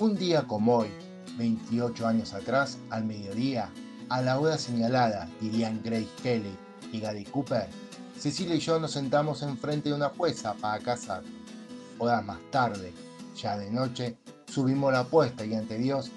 Un día como hoy, 28 años atrás, al mediodía, a la hora señalada, dirían Grace Kelly y Gary Cooper, Cecilia y yo nos sentamos enfrente de una jueza para casarnos. Horas más tarde, ya de noche, subimos la apuesta y ante Dios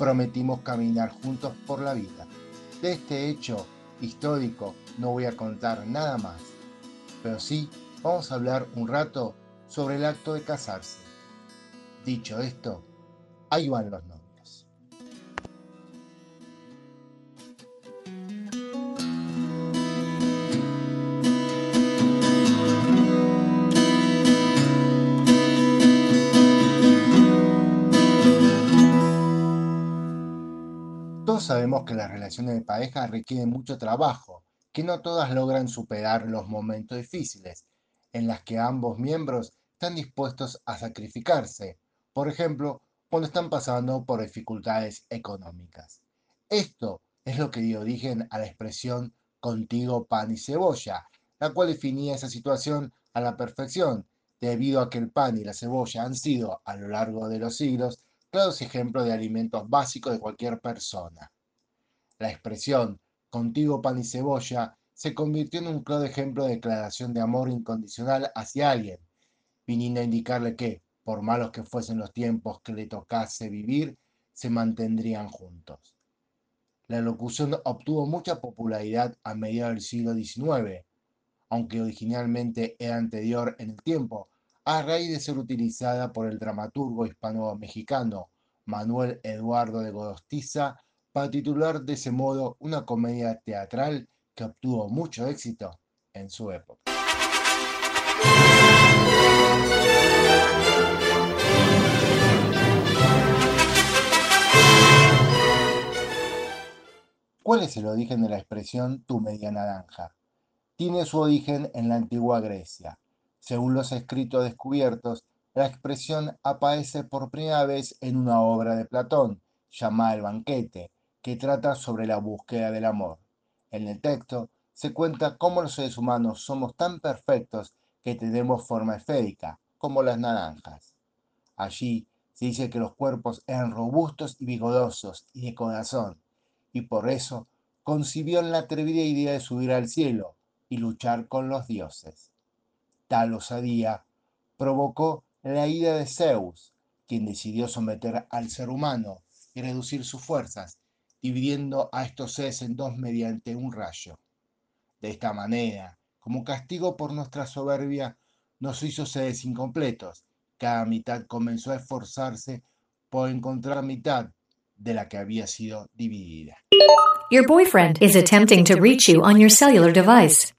prometimos caminar juntos por la vida. De este hecho histórico no voy a contar nada más, pero sí vamos a hablar un rato sobre el acto de casarse. Dicho esto, ahí van los novios. Todos sabemos que las relaciones de pareja requieren mucho trabajo, que no todas logran superar los momentos difíciles, en las que ambos miembros están dispuestos a sacrificarse, por ejemplo, cuando están pasando por dificultades económicas. Esto es lo que dio origen a la expresión contigo pan y cebolla, la cual definía esa situación a la perfección, debido a que el pan y la cebolla han sido, a lo largo de los siglos, claros ejemplos de alimentos básicos de cualquier persona. La expresión contigo pan y cebolla se convirtió en un claro ejemplo de declaración de amor incondicional hacia alguien, viniendo a indicarle que, por malos que fuesen los tiempos que le tocase vivir, se mantendrían juntos. La locución obtuvo mucha popularidad a mediados del siglo XIX, aunque originalmente era anterior en el tiempo a raíz de ser utilizada por el dramaturgo hispano-mexicano Manuel Eduardo de Gorostiza para titular de ese modo una comedia teatral que obtuvo mucho éxito en su época. ¿Cuál es el origen de la expresión tu media naranja? Tiene su origen en la antigua Grecia según los escritos descubiertos, la expresión aparece por primera vez en una obra de Platón, llamada El banquete, que trata sobre la búsqueda del amor. En el texto se cuenta cómo los seres humanos somos tan perfectos que tenemos forma esférica, como las naranjas. Allí se dice que los cuerpos eran robustos y vigorosos y de corazón, y por eso concibió la atrevida idea de subir al cielo y luchar con los dioses. Tal osadía provocó la ira de Zeus, quien decidió someter al ser humano y reducir sus fuerzas, dividiendo a estos seres en dos mediante un rayo. De esta manera, como castigo por nuestra soberbia, nos hizo seres incompletos. Cada mitad comenzó a esforzarse por encontrar mitad de la que había sido dividida. Your boyfriend is attempting to reach you on your cellular device.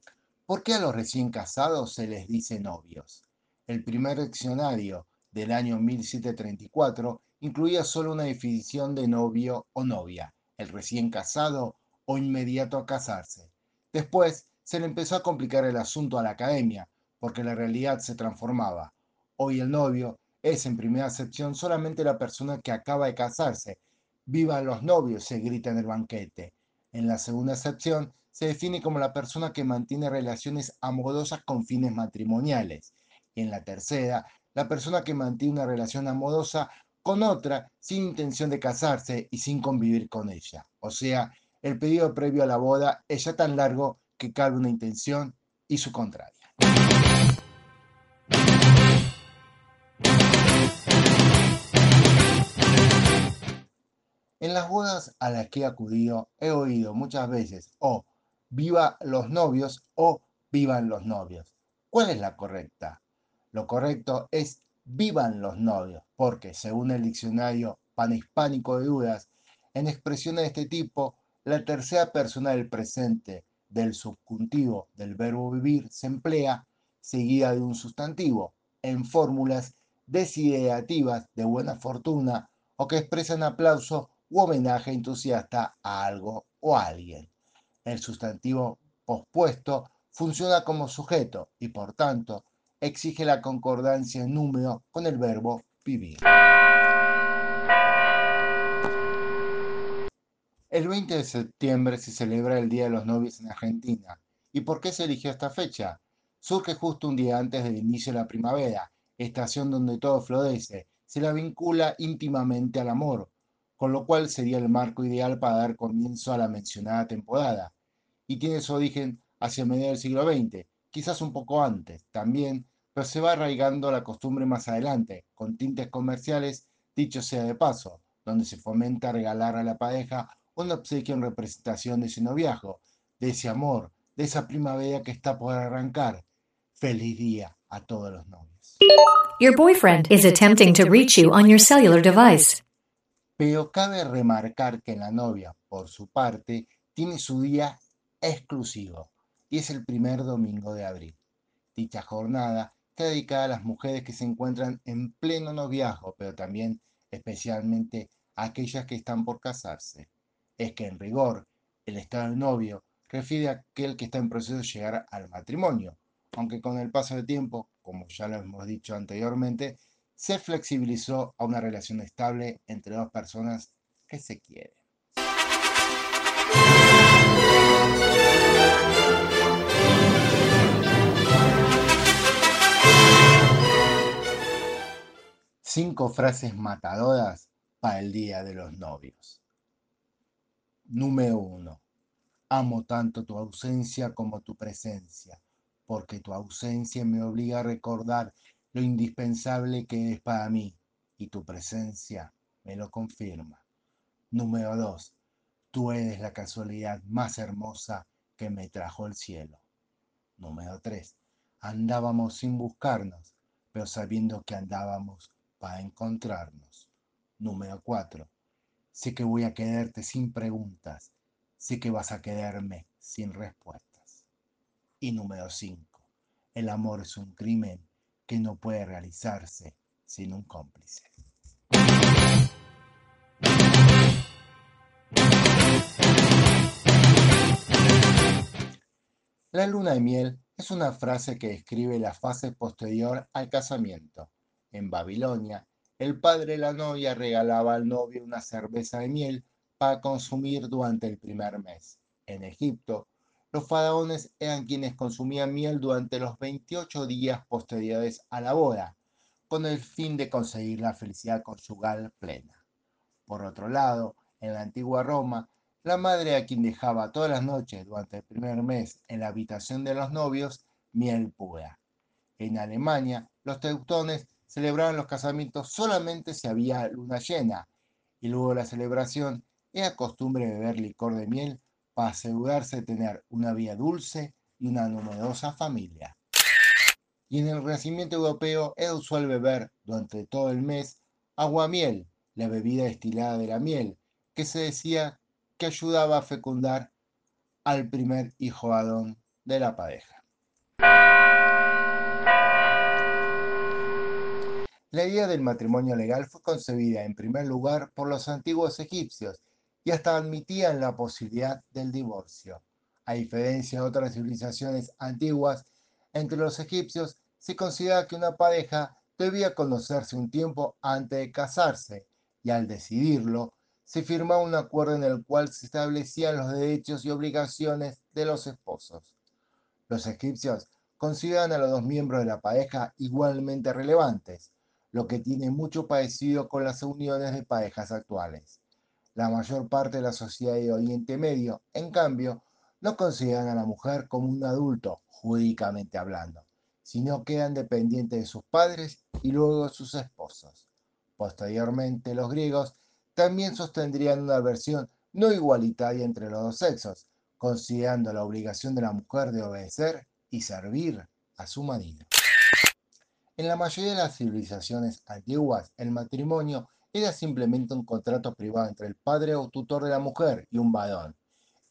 ¿Por qué a los recién casados se les dice novios? El primer diccionario del año 1734 incluía solo una definición de novio o novia, el recién casado o inmediato a casarse. Después se le empezó a complicar el asunto a la academia, porque la realidad se transformaba. Hoy el novio es en primera acepción solamente la persona que acaba de casarse. Vivan los novios, se grita en el banquete. En la segunda acepción se define como la persona que mantiene relaciones amorosas con fines matrimoniales. Y en la tercera, la persona que mantiene una relación amorosa con otra sin intención de casarse y sin convivir con ella. O sea, el periodo previo a la boda es ya tan largo que cabe una intención y su contraria. En las bodas a las que he acudido he oído muchas veces o viva los novios o vivan los novios. ¿Cuál es la correcta? Lo correcto es vivan los novios, porque según el diccionario panhispánico de dudas, en expresiones de este tipo, la tercera persona del presente del subjuntivo del verbo vivir se emplea seguida de un sustantivo en fórmulas desiderativas de buena fortuna o que expresan aplauso u homenaje entusiasta a algo o a alguien el sustantivo pospuesto funciona como sujeto y por tanto exige la concordancia en número con el verbo vivir. El 20 de septiembre se celebra el Día de los Novios en Argentina. ¿Y por qué se eligió esta fecha? Surge justo un día antes del inicio de la primavera, estación donde todo florece, se la vincula íntimamente al amor, con lo cual sería el marco ideal para dar comienzo a la mencionada temporada, y tiene su origen hacia mediados del siglo XX, quizás un poco antes también, pero se va arraigando la costumbre más adelante, con tintes comerciales, dicho sea de paso, donde se fomenta regalar a la pareja un obsequio en representación de ese noviazgo, de ese amor, de esa primavera que está por arrancar. Feliz día a todos los novios. Your boyfriend is attempting to reach you on your cellular device. Pero cabe remarcar que la novia, por su parte, tiene su día exclusivo y es el primer domingo de abril. Dicha jornada está dedicada a las mujeres que se encuentran en pleno noviazgo, pero también especialmente a aquellas que están por casarse. Es que en rigor, el estado de novio refiere a aquel que está en proceso de llegar al matrimonio, aunque con el paso del tiempo, como ya lo hemos dicho anteriormente, se flexibilizó a una relación estable entre dos personas que se quieren. Cinco frases matadoras para el Día de los Novios. Número uno. Amo tanto tu ausencia como tu presencia, porque tu ausencia me obliga a recordar lo indispensable que es para mí, y tu presencia me lo confirma. Número dos. Tú eres la casualidad más hermosa que me trajo el cielo. Número tres. Andábamos sin buscarnos, pero sabiendo que andábamos para encontrarnos. Número cuatro. Sé que voy a quererte sin preguntas sé que vas a quererme sin respuestas. Y número 5. El amor es un crimen que no puede realizarse sin un cómplice. La luna de miel es una frase que describe la fase posterior al casamiento. En Babilonia, el padre de la novia regalaba al novio una cerveza de miel para consumir durante el primer mes. En Egipto, los faraones eran quienes consumían miel durante los 28 días posteriores a la boda, con el fin de conseguir la felicidad conyugal plena. Por otro lado, en la antigua Roma, la madre a quien dejaba todas las noches durante el primer mes en la habitación de los novios miel pura. En Alemania, los teutones celebraban los casamientos solamente si había luna llena, y luego la celebración era costumbre beber licor de miel para asegurarse de tener una vida dulce y una numerosa familia. Y en el Renacimiento europeo era usual beber durante todo el mes agua miel, la bebida destilada de la miel, que se decía que ayudaba a fecundar al primer hijo Adón de la pareja. La idea del matrimonio legal fue concebida en primer lugar por los antiguos egipcios y hasta admitían la posibilidad del divorcio. A diferencia de otras civilizaciones antiguas, entre los egipcios se considera que una pareja debía conocerse un tiempo antes de casarse y al decidirlo se firmaba un acuerdo en el cual se establecían los derechos y obligaciones de los esposos. Los egipcios consideran a los dos miembros de la pareja igualmente relevantes, lo que tiene mucho parecido con las uniones de parejas actuales. La mayor parte de la sociedad de Oriente Medio, en cambio, no consideran a la mujer como un adulto, jurídicamente hablando, sino quedan dependientes de sus padres y luego de sus esposos. Posteriormente, los griegos también sostendrían una versión no igualitaria entre los dos sexos, considerando la obligación de la mujer de obedecer y servir a su marido. En la mayoría de las civilizaciones antiguas, el matrimonio era simplemente un contrato privado entre el padre o tutor de la mujer y un varón.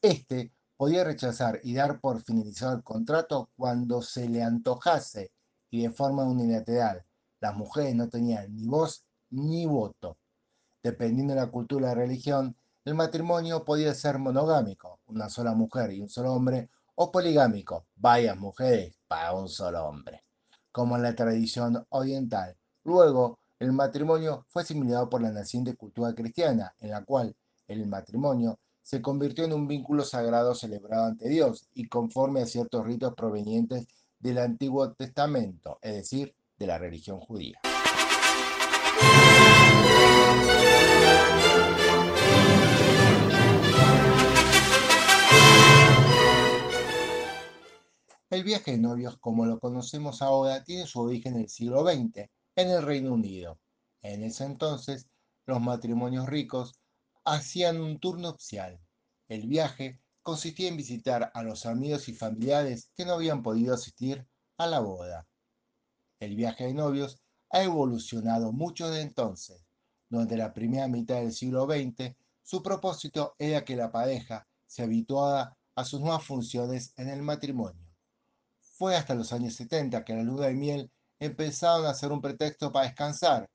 Este podía rechazar y dar por finalizado el contrato cuando se le antojase y de forma unilateral. Las mujeres no tenían ni voz ni voto. Dependiendo de la cultura y religión, el matrimonio podía ser monogámico, una sola mujer y un solo hombre, o poligámico, varias mujeres para un solo hombre, como en la tradición oriental. Luego, el matrimonio fue asimilado por la naciente cultura cristiana, en la cual el matrimonio se convirtió en un vínculo sagrado celebrado ante Dios y conforme a ciertos ritos provenientes del Antiguo Testamento, es decir, de la religión judía. El viaje de novios, como lo conocemos ahora, tiene su origen en el siglo XX, en el Reino Unido. En ese entonces, los matrimonios ricos hacían un tour nupcial. El viaje consistía en visitar a los amigos y familiares que no habían podido asistir a la boda. El viaje de novios ha evolucionado mucho desde entonces. Durante la primera mitad del siglo XX, su propósito era que la pareja se habituara a sus nuevas funciones en el matrimonio. Fue hasta los años 70 que la luna de miel empezaron a ser un pretexto para descansar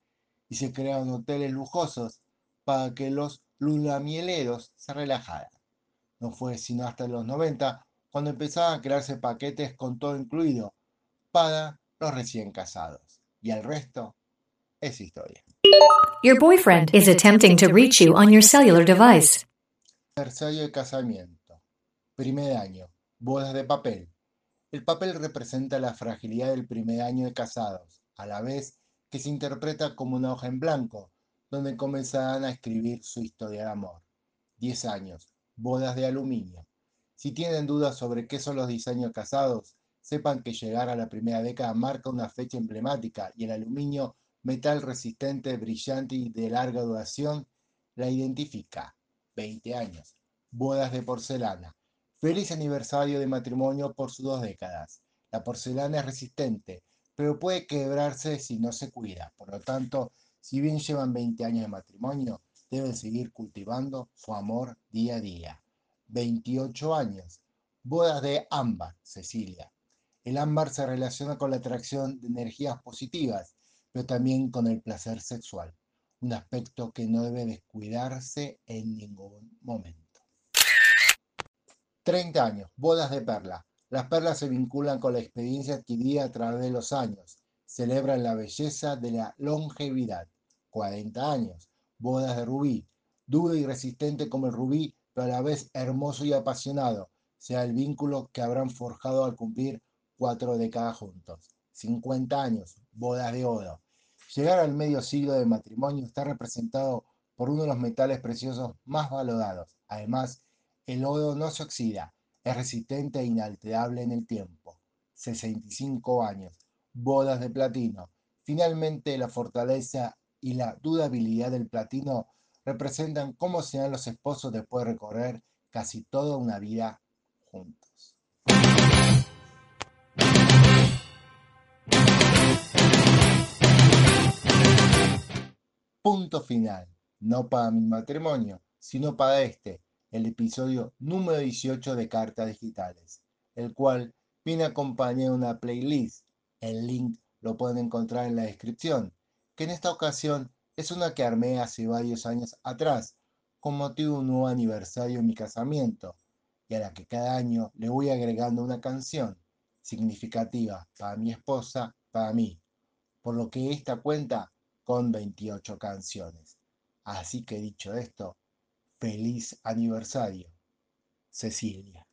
y se crearon hoteles lujosos para que los lunamieleros se relajaran. No fue sino hasta los 90 cuando empezaron a crearse paquetes con todo incluido para los recién casados. Y el resto es historia. Your boyfriend is attempting to reach you on your cellular device. Aniversario de casamiento. Primer año. Bodas de papel. El papel representa la fragilidad del primer año de casados, a la vez que se interpreta como una hoja en blanco, donde comenzarán a escribir su historia de amor. 10 años, bodas de aluminio. Si tienen dudas sobre qué son los diseños casados, sepan que llegar a la primera década marca una fecha emblemática y el aluminio, metal resistente, brillante y de larga duración, la identifica. 20 años, bodas de porcelana. Feliz aniversario de matrimonio por sus dos décadas. La porcelana es resistente, pero puede quebrarse si no se cuida. Por lo tanto, si bien llevan 20 años de matrimonio, deben seguir cultivando su amor día a día. 28 años. Bodas de ámbar, Cecilia. El ámbar se relaciona con la atracción de energías positivas, pero también con el placer sexual, un aspecto que no debe descuidarse en ningún momento. 30 años, bodas de perla. Las perlas se vinculan con la experiencia adquirida a través de los años. Celebran la belleza de la longevidad. 40 años, bodas de rubí. Duro y resistente como el rubí, pero a la vez hermoso y apasionado, sea el vínculo que habrán forjado al cumplir cuatro décadas juntos. 50 años, bodas de oro. Llegar al medio siglo de matrimonio está representado por uno de los metales preciosos más valorados. Además, el oro no se oxida, es resistente e inalterable en el tiempo. 65 años, bodas de platino. Finalmente, la fortaleza y la durabilidad del platino representan cómo serán los esposos después de recorrer casi toda una vida juntos. Punto final. No para mi matrimonio, sino para este, el episodio número 18 de Cartas Digitales, el cual viene acompañado de una playlist. El link lo pueden encontrar en la descripción, que en esta ocasión es una que armé hace varios años atrás, con motivo de un nuevo aniversario de mi casamiento, y a la que cada año le voy agregando una canción significativa para mi esposa, para mí, por lo que esta cuenta con 28 canciones. Así que dicho esto, Feliz aniversario, Cecilia.